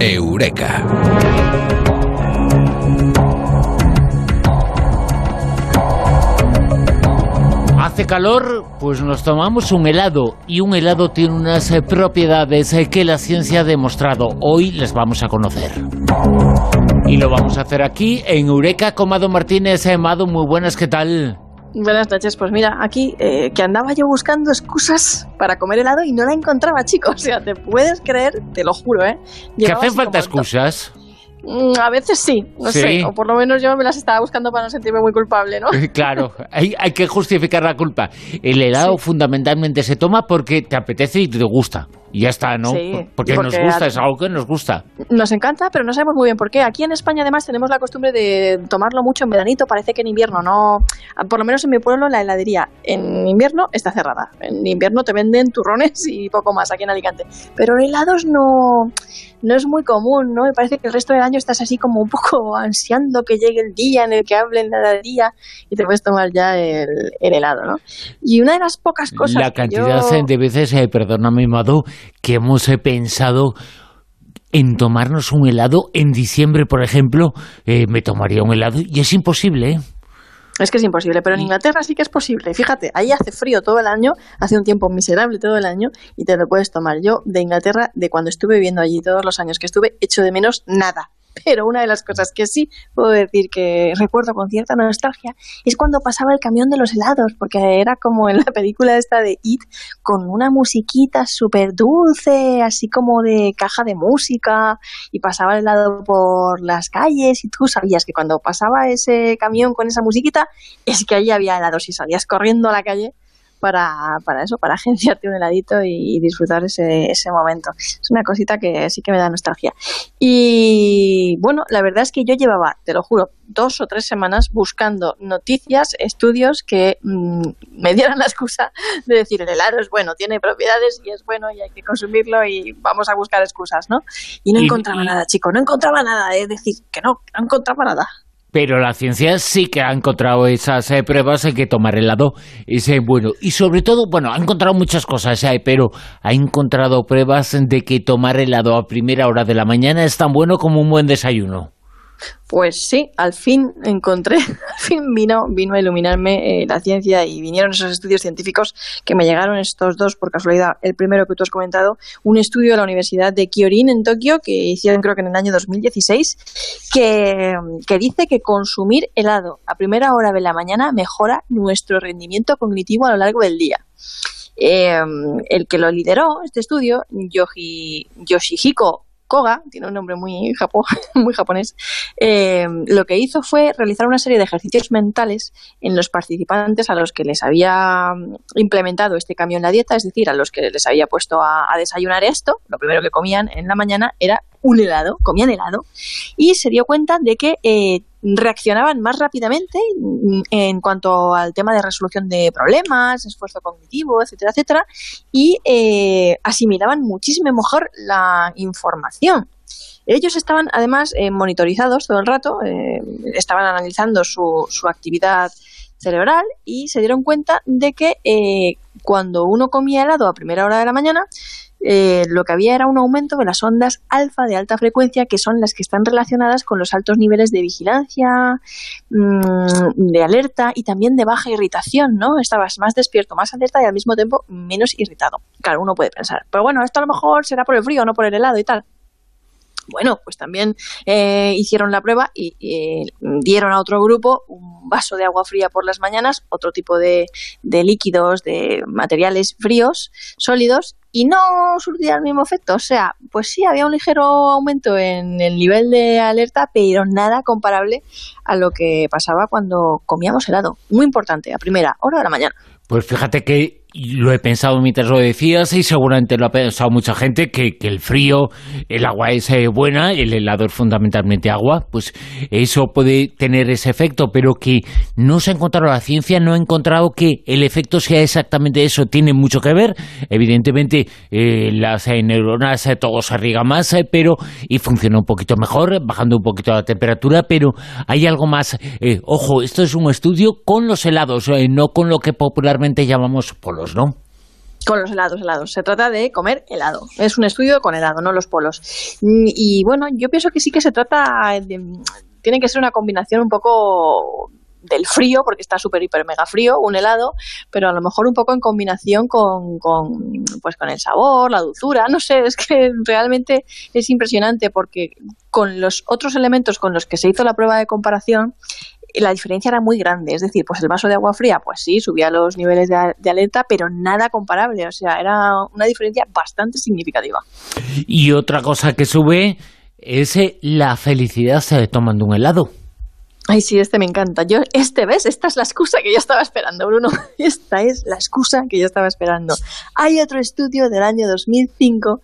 Eureka. Hace calor, pues nos tomamos un helado y un helado tiene unas eh, propiedades eh, que la ciencia ha demostrado. Hoy les vamos a conocer. Y lo vamos a hacer aquí en Eureka con Mado Martínez. Eh, Mado, muy buenas, ¿qué tal? Buenas noches, pues mira, aquí eh, que andaba yo buscando excusas para comer helado y no la encontraba, chicos. O sea, te puedes creer, te lo juro, ¿eh? ¿Que Llevaba hacen falta excusas? Mm, A veces sí, no Sí. sé, o por lo menos yo me las estaba buscando para no sentirme muy culpable, ¿no? Claro, hay, hay que justificar la culpa. El helado fundamentalmente se toma porque te apetece y te gusta. Y ya está, ¿no? Sí, porque, nos gusta, a- es algo que nos gusta. Nos encanta, pero no sabemos muy bien por qué. Aquí en España además tenemos la costumbre de tomarlo mucho en veranito, parece que en invierno no, por lo menos en mi pueblo la heladería en invierno está cerrada. En invierno te venden turrones y poco más aquí en Alicante. Pero helados no, no es muy común, ¿no? Y parece que el resto del año estás así como un poco ansiando que llegue el día en el que hable en la heladería y te puedes tomar ya el, el helado, ¿no? Y una de las pocas cosas la que cantidad yo- de veces, eh, perdóname, Mado, que hemos pensado en tomarnos un helado en diciembre, por ejemplo, eh, me tomaría un helado y es imposible, ¿eh? Es que es imposible, pero en Inglaterra sí que es posible. Fíjate, ahí hace frío todo el año, hace un tiempo miserable todo el año y te lo puedes tomar. Yo de Inglaterra, de cuando estuve viviendo allí todos los años que estuve, echo de menos nada. Pero una de las cosas que sí puedo decir que recuerdo con cierta nostalgia es cuando pasaba el camión de los helados, porque era como en la película esta de It, con una musiquita súper dulce, así como de caja de música, y pasaba el helado por las calles, y tú sabías que cuando pasaba ese camión con esa musiquita, es que allí había helados y salías corriendo a la calle para, para eso, para agenciarte un heladito y, y disfrutar ese, ese momento. Es una cosita que sí que me da nostalgia. Y bueno, la verdad es que yo llevaba, te lo juro, dos o tres semanas buscando noticias, estudios que mm, me dieran la excusa de decir el helado es bueno, tiene propiedades y es bueno y hay que consumirlo y vamos a buscar excusas, ¿no? Y no encontraba nada, chico, no encontraba nada, es decir, que no, no encontraba nada. Pero la ciencia sí que ha encontrado esas eh, pruebas en que tomar helado es eh, bueno. Y sobre todo, bueno, ha encontrado muchas cosas, eh, pero ha encontrado pruebas de que tomar helado a primera hora de la mañana es tan bueno como un buen desayuno. Pues sí, al fin encontré, al fin vino, vino a iluminarme eh, la ciencia y vinieron esos estudios científicos que me llegaron estos dos por casualidad. El primero que tú has comentado, un estudio de la Universidad de Kyorin en Tokio que hicieron creo que en el año 2016 que, que dice que consumir helado a primera hora de la mañana mejora nuestro rendimiento cognitivo a lo largo del día. Eh, el que lo lideró, este estudio, Yoshi, Yoshihiko Koga, tiene un nombre muy, japo, muy japonés, eh, lo que hizo fue realizar una serie de ejercicios mentales en los participantes a los que les había mm, implementado este cambio en la dieta, es decir, a los que les había puesto a, a desayunar esto, lo primero que comían en la mañana era un helado, comían helado, y se dio cuenta de que eh, reaccionaban más rápidamente en cuanto al tema de resolución de problemas, esfuerzo cognitivo, etcétera, etcétera, y eh, asimilaban muchísimo mejor la información. Ellos estaban además eh, monitorizados todo el rato, estaban analizando su, su actividad cerebral y se dieron cuenta de que cuando uno comía helado a primera hora de la mañana, eh, lo que había era un aumento de las ondas alfa de alta frecuencia, que son las que están relacionadas con los altos niveles de vigilancia, mm, de alerta y también de baja irritación, ¿no? Estabas más despierto, más alerta y al mismo tiempo menos irritado. Claro, uno puede pensar, pero bueno, esto a lo mejor será por el frío, no por el helado y tal. Bueno, pues también eh, hicieron la prueba y dieron a otro grupo un vaso de agua fría por las mañanas, otro tipo de, de líquidos, de materiales fríos, sólidos, y no surtía el mismo efecto. O sea, pues sí, había un ligero aumento en el nivel de alerta, pero nada comparable a lo que pasaba cuando comíamos helado. Muy importante, a primera hora de la mañana. Pues fíjate que lo he pensado mientras lo decías y seguramente lo ha pensado mucha gente, que, que el frío, el agua es buena, el helado es fundamentalmente agua, pues eso puede tener ese efecto, pero que no se ha encontrado la ciencia, no ha encontrado que el efecto sea exactamente eso, tiene mucho que ver, evidentemente eh, las eh, neuronas eh, todo se irriga más, eh, pero y funciona un poquito mejor, bajando un poquito la temperatura, pero hay algo más, eh, ojo, esto es un estudio con los helados, eh, no con lo que popularmente llamamos polos, ¿no? Con los helados, helados. Se trata de comer helado. Es un estudio con helado, no los polos. Y bueno, yo pienso que sí que se trata de, tiene que ser una combinación un poco del frío, porque está súper, hiper, mega frío, un helado, pero a lo mejor un poco en combinación con, pues con el sabor, la dulzura, no sé, es que realmente es impresionante porque con los otros elementos con los que se hizo la prueba de comparación, la diferencia era muy grande. Es decir, pues el vaso de agua fría, pues sí, subía los niveles de, alerta, pero nada comparable. O sea, era una diferencia bastante significativa. Y otra cosa que sube es eh, la felicidad se tomando un helado. Ay, sí, este me encanta. Yo, este, ¿ves? Esta es la excusa que yo estaba esperando, Bruno. Esta es la excusa que yo estaba esperando. Hay otro estudio del año 2005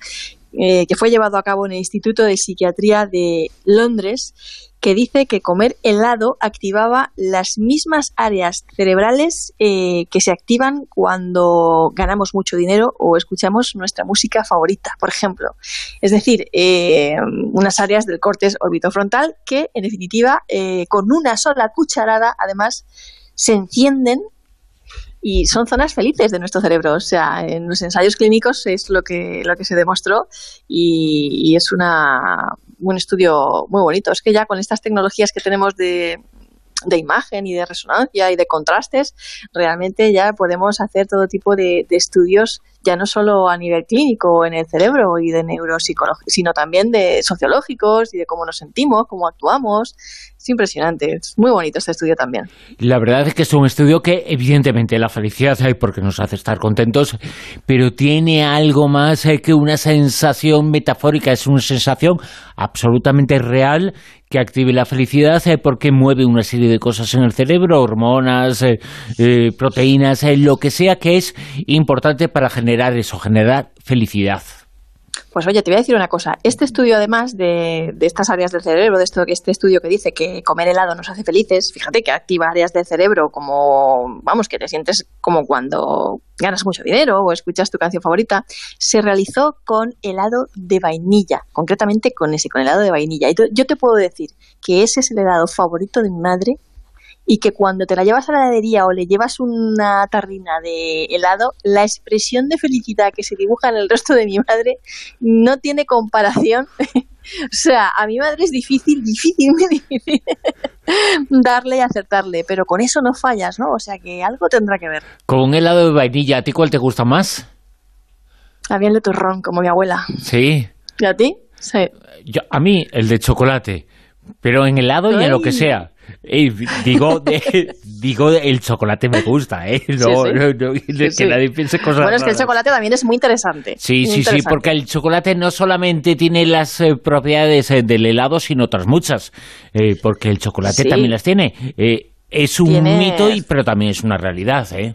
eh, que fue llevado a cabo en el Instituto de Psiquiatría de Londres que dice que comer helado activaba las mismas áreas cerebrales eh, que se activan cuando ganamos mucho dinero o escuchamos nuestra música favorita, por ejemplo. Es decir, eh, unas áreas del corte orbitofrontal que, en definitiva, con una sola cucharada, además, se encienden y son zonas felices de nuestro cerebro. O sea, en los ensayos clínicos es lo que, lo que se demostró y, y es una, un estudio muy bonito. Es que ya con estas tecnologías que tenemos de, de imagen y de resonancia y de contrastes, realmente ya podemos hacer todo tipo de, de, estudios, ya no solo a nivel clínico en el cerebro y de neuropsicología, sino también de sociológicos y de cómo nos sentimos, cómo actuamos, es impresionante, es muy bonito este estudio también. La verdad es que es un estudio que evidentemente la felicidad hay porque nos hace estar contentos, pero tiene algo más eh, que una sensación metafórica, es una sensación absolutamente real que active la felicidad eh, porque mueve una serie de cosas en el cerebro, hormonas, eh, proteínas, lo que sea que es importante para generar eso, generar felicidad. Pues oye, te voy a decir una cosa. Este estudio, además de, estas áreas del cerebro, de esto, este estudio que dice que comer helado nos hace felices, fíjate que activa áreas del cerebro como, vamos, que te sientes como cuando ganas mucho dinero o escuchas tu canción favorita, se realizó con helado de vainilla, concretamente con ese, con helado de vainilla. Y yo te puedo decir que ese es el helado favorito de mi madre y que cuando te la llevas a la heladería o le llevas una tarrina de helado, la expresión de felicidad que se dibuja en el rostro de mi madre no tiene comparación. o sea, a mi madre es difícil, difícil, muy difícil darle y acertarle, pero con eso no fallas, ¿no? O sea que algo tendrá que ver. Con un helado de vainilla, ¿a ti cuál te gusta más? A mí el de turrón, como mi abuela. Sí. ¿Y a ti? Sí. a mí el de chocolate, pero en helado y en lo que sea digo, digo, el chocolate me gusta, ¿eh? No, que nadie piense cosas Bueno, es que el chocolate también es muy interesante. Sí, sí, sí, porque el chocolate no solamente tiene las eh, propiedades eh, del helado, sino otras muchas, eh, porque el chocolate también las tiene. es un mito, y, pero también es una realidad, ¿eh?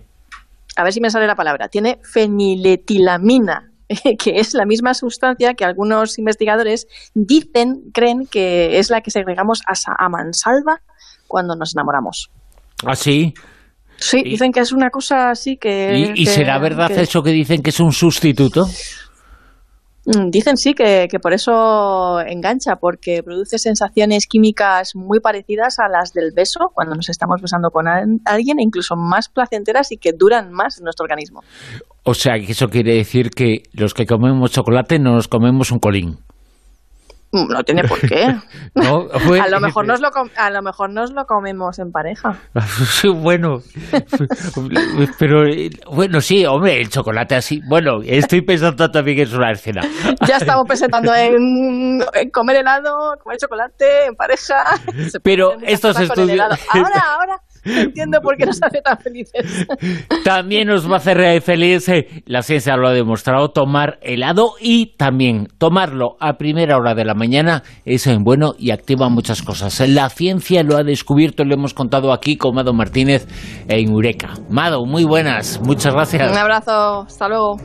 A ver si me sale la palabra. Tiene feniletilamina, que es la misma sustancia que algunos investigadores dicen, creen que es la que segregamos a mansalva cuando nos enamoramos. ¿Ah, sí? Sí, dicen que es una cosa así que... ¿Y, será verdad eso que dicen que es un sustituto? Mm, dicen sí que, que, por eso engancha, porque produce sensaciones químicas muy parecidas a las del beso cuando nos estamos besando con alguien, e incluso más placenteras y que duran más en nuestro organismo. O sea, que eso quiere decir que los que comemos chocolate no nos comemos un colín. No tiene por qué. a, lo mejor nos lo a lo mejor nos lo comemos en pareja. bueno, pero bueno, sí, hombre, el chocolate así. Bueno, estoy pensando también que es una escena. ya estamos pensando en, comer helado, comer chocolate en pareja. pero estos estudios. Ahora, ahora Entiendo por qué nos hace tan felices. También nos va a hacer feliz, eh, la ciencia lo ha demostrado, tomar helado y también tomarlo a primera hora de la mañana es bueno y activa muchas cosas. La ciencia lo ha descubierto, lo hemos contado aquí con Mado Martínez en Eureka. Mado, muy buenas, muchas gracias. Un abrazo, hasta luego.